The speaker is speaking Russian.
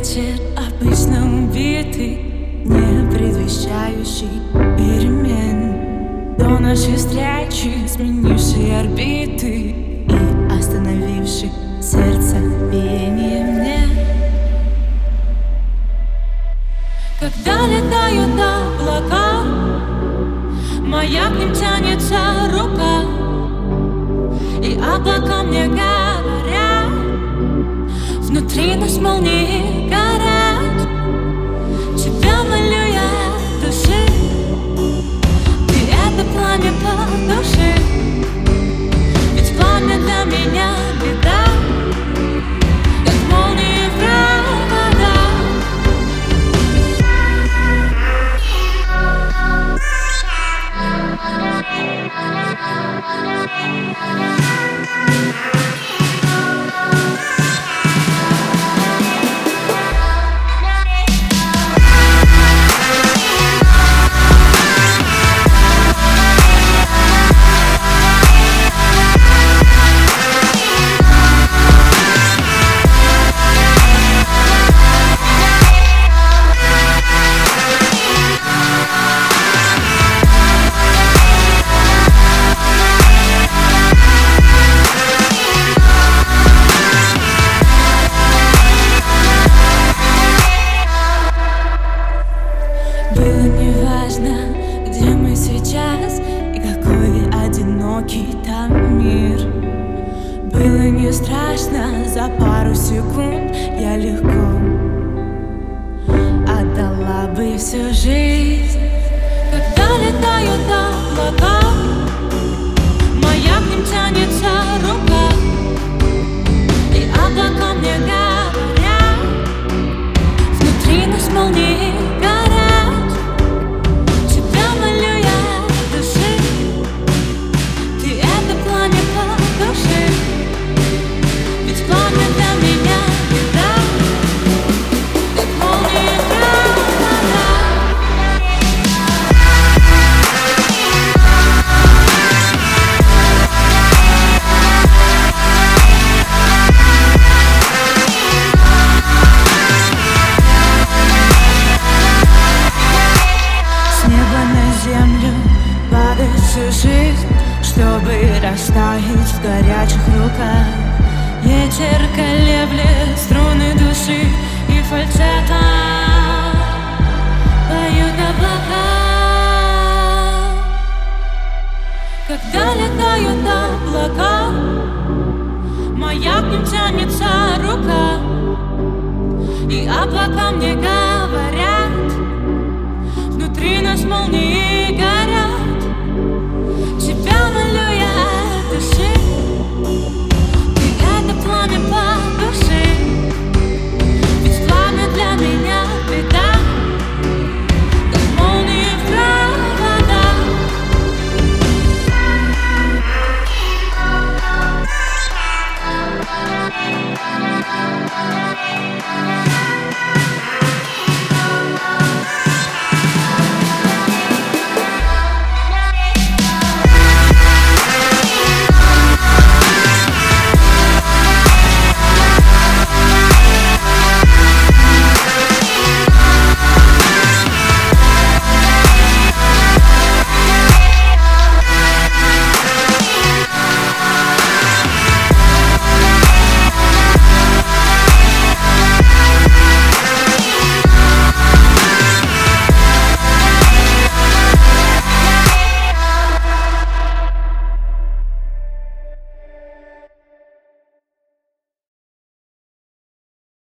Вечер, обычно убитый Не предвещающий перемен. До нашей встречи, сменивший орбиты И остановивший сердце биение мне Когда летают облака Моя к ним тянется рука И облака мне говорят Неважно, где мы сейчас И какой одинокий там мир. Было не страшно, за пару секунд облака мне говорят Внутри нас молнии